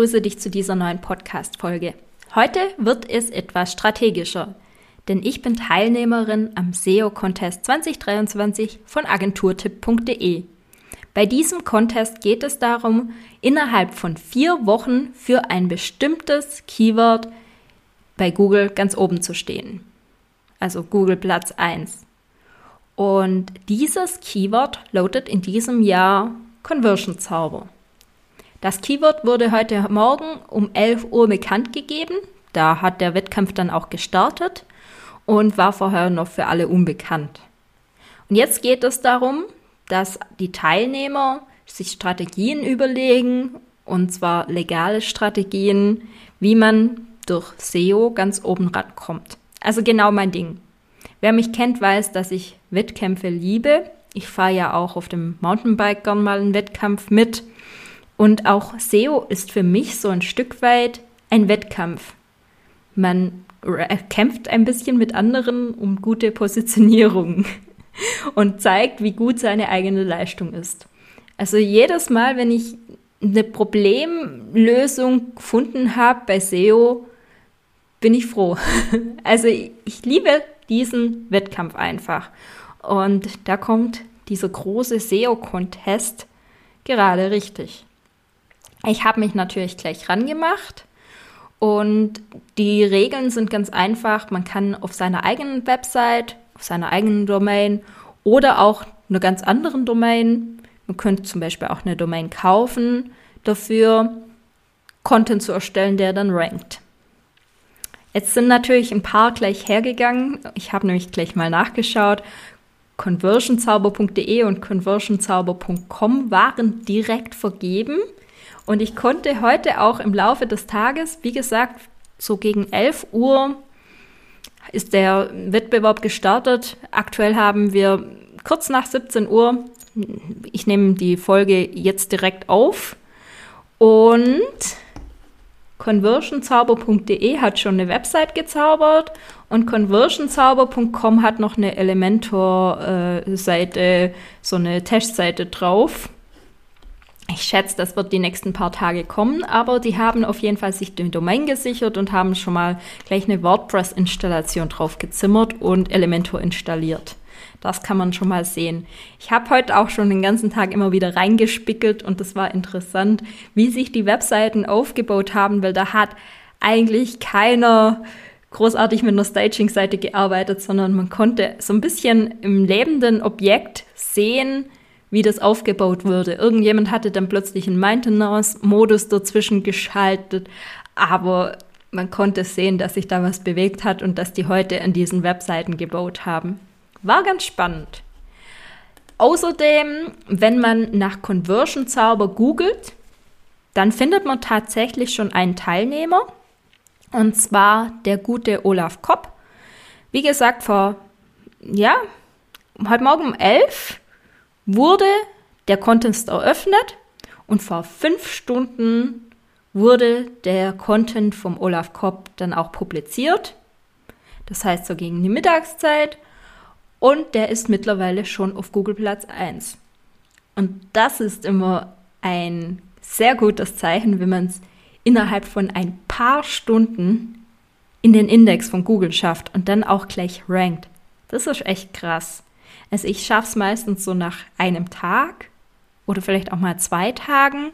Hallo, ich grüße dich zu dieser neuen Podcast-Folge. Heute wird es etwas strategischer, denn ich bin Teilnehmerin am SEO-Contest 2023 von agenturtipp.de. Bei diesem Contest geht es darum, innerhalb von vier Wochen für ein bestimmtes Keyword bei Google ganz oben zu stehen. Also Google Platz 1. Und dieses Keyword lautet in diesem Jahr Conversion Zauber. Das Keyword wurde heute Morgen um 11 Uhr bekannt gegeben. Da hat der Wettkampf dann auch gestartet und war vorher noch für alle unbekannt. Und jetzt geht es darum, dass die Teilnehmer sich Strategien überlegen, und zwar legale Strategien, wie man durch SEO ganz oben rankommt. Also genau mein Ding. Wer mich kennt, weiß, dass ich Wettkämpfe liebe. Ich fahre ja auch auf dem Mountainbike gern mal einen Wettkampf mit. Und auch SEO ist für mich so ein Stück weit ein Wettkampf. Man kämpft ein bisschen mit anderen um gute Positionierung und zeigt, wie gut seine eigene Leistung ist. Also jedes Mal, wenn ich eine Problemlösung gefunden habe bei SEO, bin ich froh. Also ich liebe diesen Wettkampf einfach. Und da kommt dieser große SEO-Contest gerade richtig. Ich habe mich natürlich gleich rangemacht und die Regeln sind ganz einfach. Man kann auf seiner eigenen Website, auf seiner eigenen Domain oder auch einer ganz anderen Domain, man könnte zum Beispiel auch eine Domain kaufen, dafür Content zu erstellen, der dann rankt. Jetzt sind natürlich ein paar gleich hergegangen. Ich habe nämlich gleich mal nachgeschaut. Conversionzauber.de und conversionzauber.com waren direkt vergeben. Und ich konnte heute auch im Laufe des Tages, wie gesagt, so gegen 11 Uhr ist der Wettbewerb gestartet. Aktuell haben wir kurz nach 17 Uhr. Ich nehme die Folge jetzt direkt auf. Und conversionzauber.de hat schon eine Website gezaubert und conversionzauber.com hat noch eine Elementor-Seite, äh, so eine Testseite drauf. Ich schätze, das wird die nächsten paar Tage kommen, aber die haben auf jeden Fall sich den Domain gesichert und haben schon mal gleich eine WordPress-Installation drauf gezimmert und Elementor installiert. Das kann man schon mal sehen. Ich habe heute auch schon den ganzen Tag immer wieder reingespickelt und das war interessant, wie sich die Webseiten aufgebaut haben, weil da hat eigentlich keiner großartig mit einer Staging-Seite gearbeitet, sondern man konnte so ein bisschen im lebenden Objekt sehen, wie das aufgebaut wurde. Irgendjemand hatte dann plötzlich einen Maintenance-Modus dazwischen geschaltet, aber man konnte sehen, dass sich da was bewegt hat und dass die heute an diesen Webseiten gebaut haben. War ganz spannend. Außerdem, wenn man nach Conversion Zauber googelt, dann findet man tatsächlich schon einen Teilnehmer, und zwar der gute Olaf Kopp. Wie gesagt, vor, ja, heute Morgen um elf wurde der Contest eröffnet und vor fünf Stunden wurde der Content vom Olaf Kopp dann auch publiziert. Das heißt so gegen die Mittagszeit. Und der ist mittlerweile schon auf Google Platz 1. Und das ist immer ein sehr gutes Zeichen, wenn man es innerhalb von ein paar Stunden in den Index von Google schafft und dann auch gleich rankt. Das ist echt krass. Also ich schaffe es meistens so nach einem Tag oder vielleicht auch mal zwei Tagen,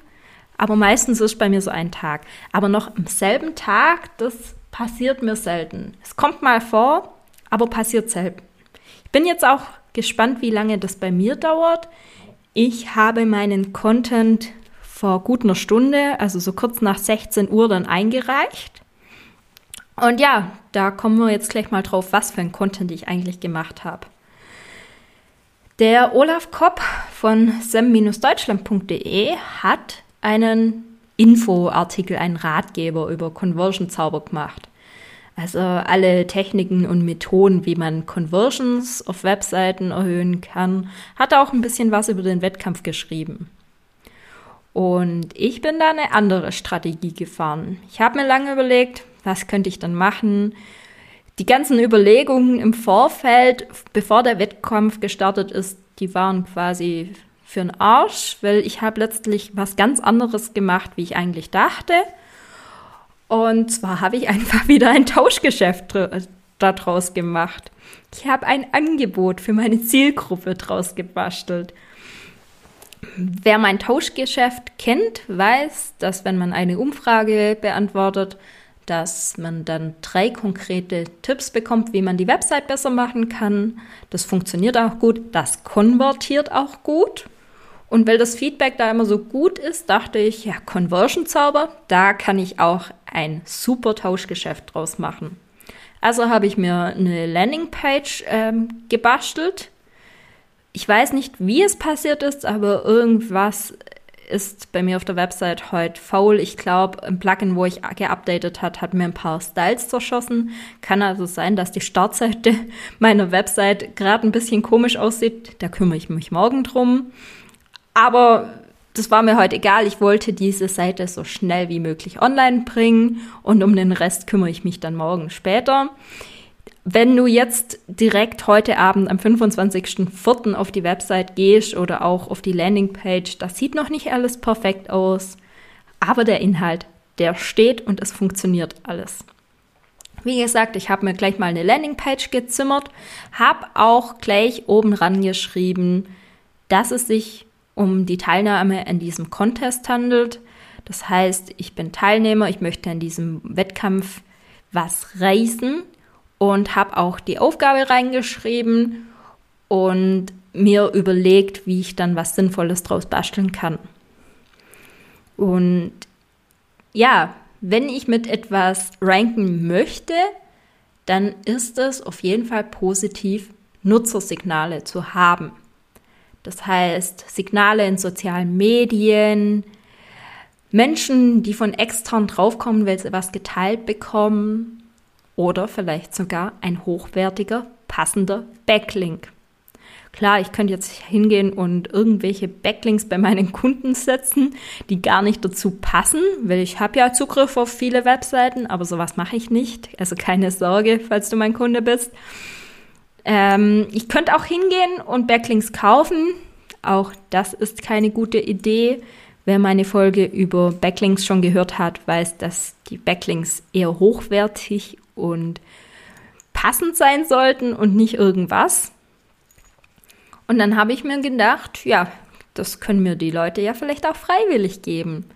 aber meistens ist bei mir so ein Tag. Aber noch am selben Tag, das passiert mir selten. Es kommt mal vor, aber passiert selten. Ich bin jetzt auch gespannt, wie lange das bei mir dauert. Ich habe meinen Content vor gut einer Stunde, also so kurz nach 16 Uhr, dann eingereicht. Und ja, da kommen wir jetzt gleich mal drauf, was für ein Content ich eigentlich gemacht habe. Der Olaf Kopp von sem-deutschland.de hat einen Infoartikel, einen Ratgeber über Conversion-Zauber gemacht. Also alle Techniken und Methoden, wie man Conversions auf Webseiten erhöhen kann, hat auch ein bisschen was über den Wettkampf geschrieben. Und ich bin da eine andere Strategie gefahren. Ich habe mir lange überlegt, was könnte ich dann machen. Die ganzen Überlegungen im Vorfeld, bevor der Wettkampf gestartet ist, die waren quasi für den Arsch, weil ich habe letztlich was ganz anderes gemacht, wie ich eigentlich dachte. Und zwar habe ich einfach wieder ein Tauschgeschäft daraus gemacht. Ich habe ein Angebot für meine Zielgruppe draus gebastelt. Wer mein Tauschgeschäft kennt, weiß, dass wenn man eine Umfrage beantwortet, dass man dann drei konkrete Tipps bekommt, wie man die Website besser machen kann. Das funktioniert auch gut, das konvertiert auch gut. Und weil das Feedback da immer so gut ist, dachte ich, ja, Conversion Zauber, da kann ich auch ein super Tauschgeschäft draus machen. Also habe ich mir eine Landingpage ähm, gebastelt. Ich weiß nicht, wie es passiert ist, aber irgendwas ist bei mir auf der Website heute faul. Ich glaube, ein Plugin, wo ich geupdatet hat, hat mir ein paar Styles zerschossen. Kann also sein, dass die Startseite meiner Website gerade ein bisschen komisch aussieht. Da kümmere ich mich morgen drum. Aber das war mir heute egal. Ich wollte diese Seite so schnell wie möglich online bringen und um den Rest kümmere ich mich dann morgen später. Wenn du jetzt direkt heute Abend am 25.04. auf die Website gehst oder auch auf die Landingpage, das sieht noch nicht alles perfekt aus, aber der Inhalt, der steht und es funktioniert alles. Wie gesagt, ich habe mir gleich mal eine Landingpage gezimmert, habe auch gleich oben ran geschrieben, dass es sich um die Teilnahme an diesem Contest handelt. Das heißt, ich bin Teilnehmer, ich möchte an diesem Wettkampf was reißen und habe auch die Aufgabe reingeschrieben und mir überlegt, wie ich dann was Sinnvolles draus basteln kann. Und ja, wenn ich mit etwas ranken möchte, dann ist es auf jeden Fall positiv, Nutzersignale zu haben. Das heißt, Signale in sozialen Medien, Menschen, die von extern draufkommen, weil sie was geteilt bekommen, oder vielleicht sogar ein hochwertiger, passender Backlink. Klar, ich könnte jetzt hingehen und irgendwelche Backlinks bei meinen Kunden setzen, die gar nicht dazu passen, weil ich habe ja Zugriff auf viele Webseiten, aber sowas mache ich nicht. Also keine Sorge, falls du mein Kunde bist. Ähm, ich könnte auch hingehen und Backlinks kaufen. Auch das ist keine gute Idee. Wer meine Folge über Backlinks schon gehört hat, weiß, dass die Backlinks eher hochwertig und passend sein sollten und nicht irgendwas. Und dann habe ich mir gedacht, ja, das können mir die Leute ja vielleicht auch freiwillig geben.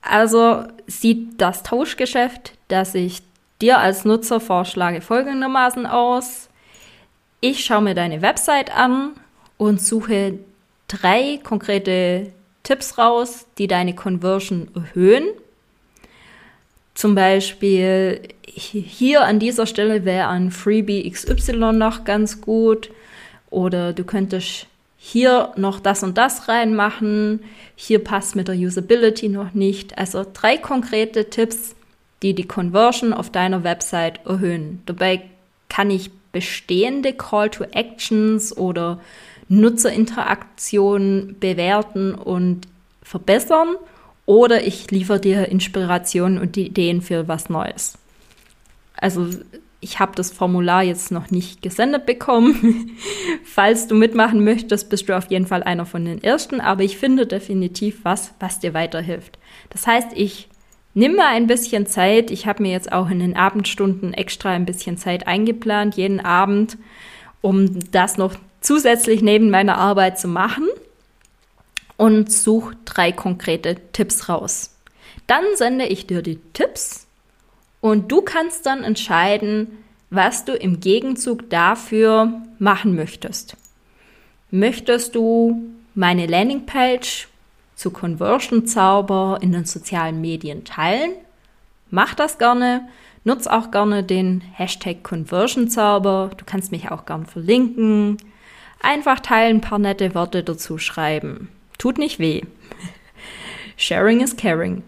Also sieht das Tauschgeschäft, das ich dir als Nutzer vorschlage, folgendermaßen aus. Ich schaue mir deine Website an und suche drei konkrete Tipps raus, die deine Conversion erhöhen. Zum Beispiel hier an dieser Stelle wäre ein Freebie XY noch ganz gut. Oder du könntest hier noch das und das reinmachen. Hier passt mit der Usability noch nicht. Also drei konkrete Tipps, die die Conversion auf deiner Website erhöhen. Dabei kann ich bestehende Call to Actions oder Nutzerinteraktionen bewerten und verbessern oder ich liefere dir Inspirationen und Ideen für was Neues. Also ich habe das Formular jetzt noch nicht gesendet bekommen. Falls du mitmachen möchtest, bist du auf jeden Fall einer von den ersten, aber ich finde definitiv was, was dir weiterhilft. Das heißt, ich nehme ein bisschen Zeit. Ich habe mir jetzt auch in den Abendstunden extra ein bisschen Zeit eingeplant, jeden Abend, um das noch zusätzlich neben meiner Arbeit zu machen und suche drei konkrete Tipps raus. Dann sende ich dir die Tipps und du kannst dann entscheiden, was du im Gegenzug dafür machen möchtest. Möchtest du meine Landingpage zu Conversion Zauber in den sozialen Medien teilen? Mach das gerne. Nutz auch gerne den Hashtag Conversion Zauber. Du kannst mich auch gern verlinken. Einfach teilen, ein paar nette Worte dazu schreiben. Tut nicht weh. Sharing is caring.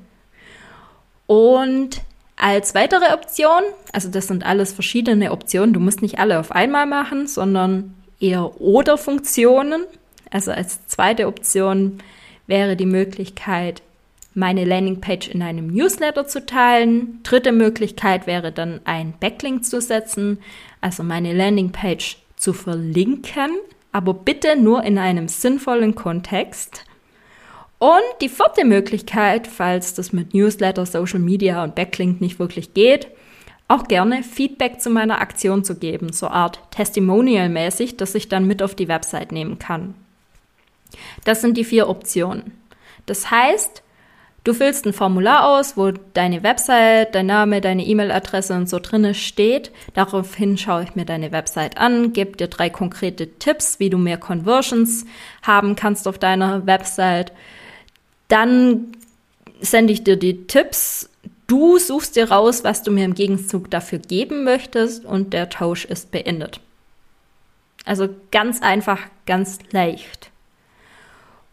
Und als weitere Option, also das sind alles verschiedene Optionen, du musst nicht alle auf einmal machen, sondern eher oder Funktionen. Also als zweite Option wäre die Möglichkeit, meine Landingpage in einem Newsletter zu teilen. Dritte Möglichkeit wäre dann ein Backlink zu setzen, also meine Landingpage zu verlinken, aber bitte nur in einem sinnvollen Kontext. Und die vierte Möglichkeit, falls das mit Newsletter, Social Media und Backlink nicht wirklich geht, auch gerne Feedback zu meiner Aktion zu geben, so Art Testimonial-mäßig, das ich dann mit auf die Website nehmen kann. Das sind die vier Optionen. Das heißt, du füllst ein Formular aus, wo deine Website, dein Name, deine E-Mail-Adresse und so drinne steht. Daraufhin schaue ich mir deine Website an, gebe dir drei konkrete Tipps, wie du mehr Conversions haben kannst auf deiner Website. Dann sende ich dir die Tipps. Du suchst dir raus, was du mir im Gegenzug dafür geben möchtest und der Tausch ist beendet. Also ganz einfach, ganz leicht.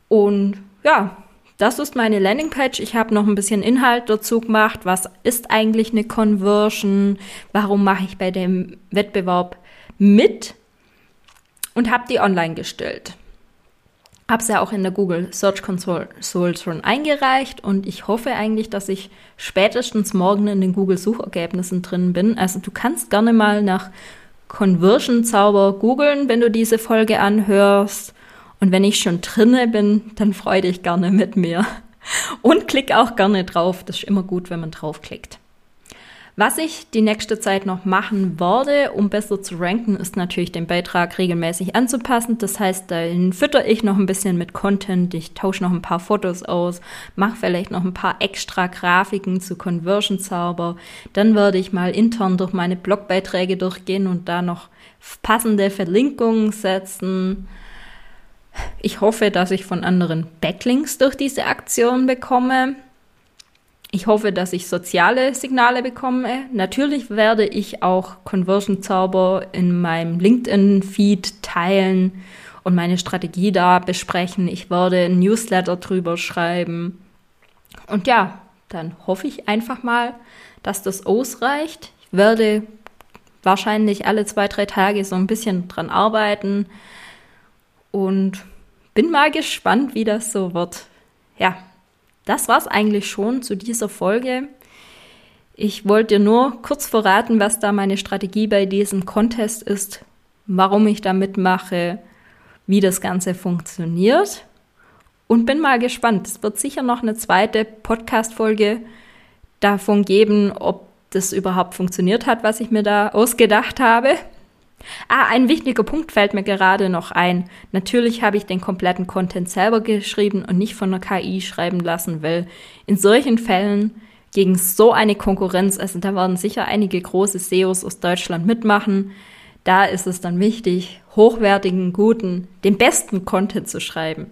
Und ja, das ist meine Landingpage. Ich habe noch ein bisschen Inhalt dazu gemacht. Was ist eigentlich eine Conversion? Warum mache ich bei dem Wettbewerb mit? Und habe die online gestellt. Habe es ja auch in der Google Search Console schon eingereicht und ich hoffe eigentlich, dass ich spätestens morgen in den Google Suchergebnissen drin bin. Also du kannst gerne mal nach Conversion Zauber googeln, wenn du diese Folge anhörst. Und wenn ich schon drinne bin, dann freu dich gerne mit mir. Und klick auch gerne drauf. Das ist immer gut, wenn man draufklickt. Was ich die nächste Zeit noch machen werde, um besser zu ranken, ist natürlich den Beitrag regelmäßig anzupassen. Das heißt, dann fütter ich noch ein bisschen mit Content, ich tausche noch ein paar Fotos aus, mache vielleicht noch ein paar extra Grafiken zu Conversion Zauber. Dann werde ich mal intern durch meine Blogbeiträge durchgehen und da noch passende Verlinkungen setzen. Ich hoffe, dass ich von anderen Backlinks durch diese Aktion bekomme. Ich hoffe, dass ich soziale Signale bekomme. Natürlich werde ich auch Conversion Zauber in meinem LinkedIn-Feed teilen und meine Strategie da besprechen. Ich werde ein Newsletter drüber schreiben. Und ja, dann hoffe ich einfach mal, dass das ausreicht. Ich werde wahrscheinlich alle zwei, drei Tage so ein bisschen dran arbeiten und bin mal gespannt, wie das so wird. Ja, das war's eigentlich schon zu dieser Folge. Ich wollte dir nur kurz verraten, was da meine Strategie bei diesem Contest ist, warum ich da mitmache, wie das Ganze funktioniert. Und bin mal gespannt. Es wird sicher noch eine zweite Podcast-Folge davon geben, ob das überhaupt funktioniert hat, was ich mir da ausgedacht habe. Ah, ein wichtiger Punkt fällt mir gerade noch ein. Natürlich habe ich den kompletten Content selber geschrieben und nicht von einer KI schreiben lassen, weil in solchen Fällen gegen so eine Konkurrenz, also da werden sicher einige große SEOs aus Deutschland mitmachen. Da ist es dann wichtig, hochwertigen, guten, den besten Content zu schreiben.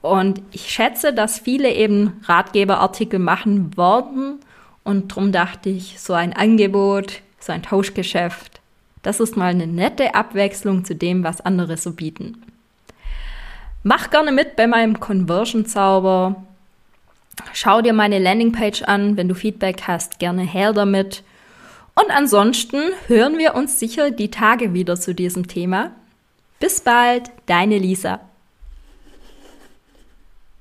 Und ich schätze, dass viele eben Ratgeberartikel machen werden. Und darum dachte ich, so ein Angebot, so ein Tauschgeschäft, das ist mal eine nette Abwechslung zu dem, was andere so bieten. Mach gerne mit bei meinem Conversion-Zauber. Schau dir meine Landingpage an. Wenn du Feedback hast, gerne her damit. Und ansonsten hören wir uns sicher die Tage wieder zu diesem Thema. Bis bald, deine Lisa.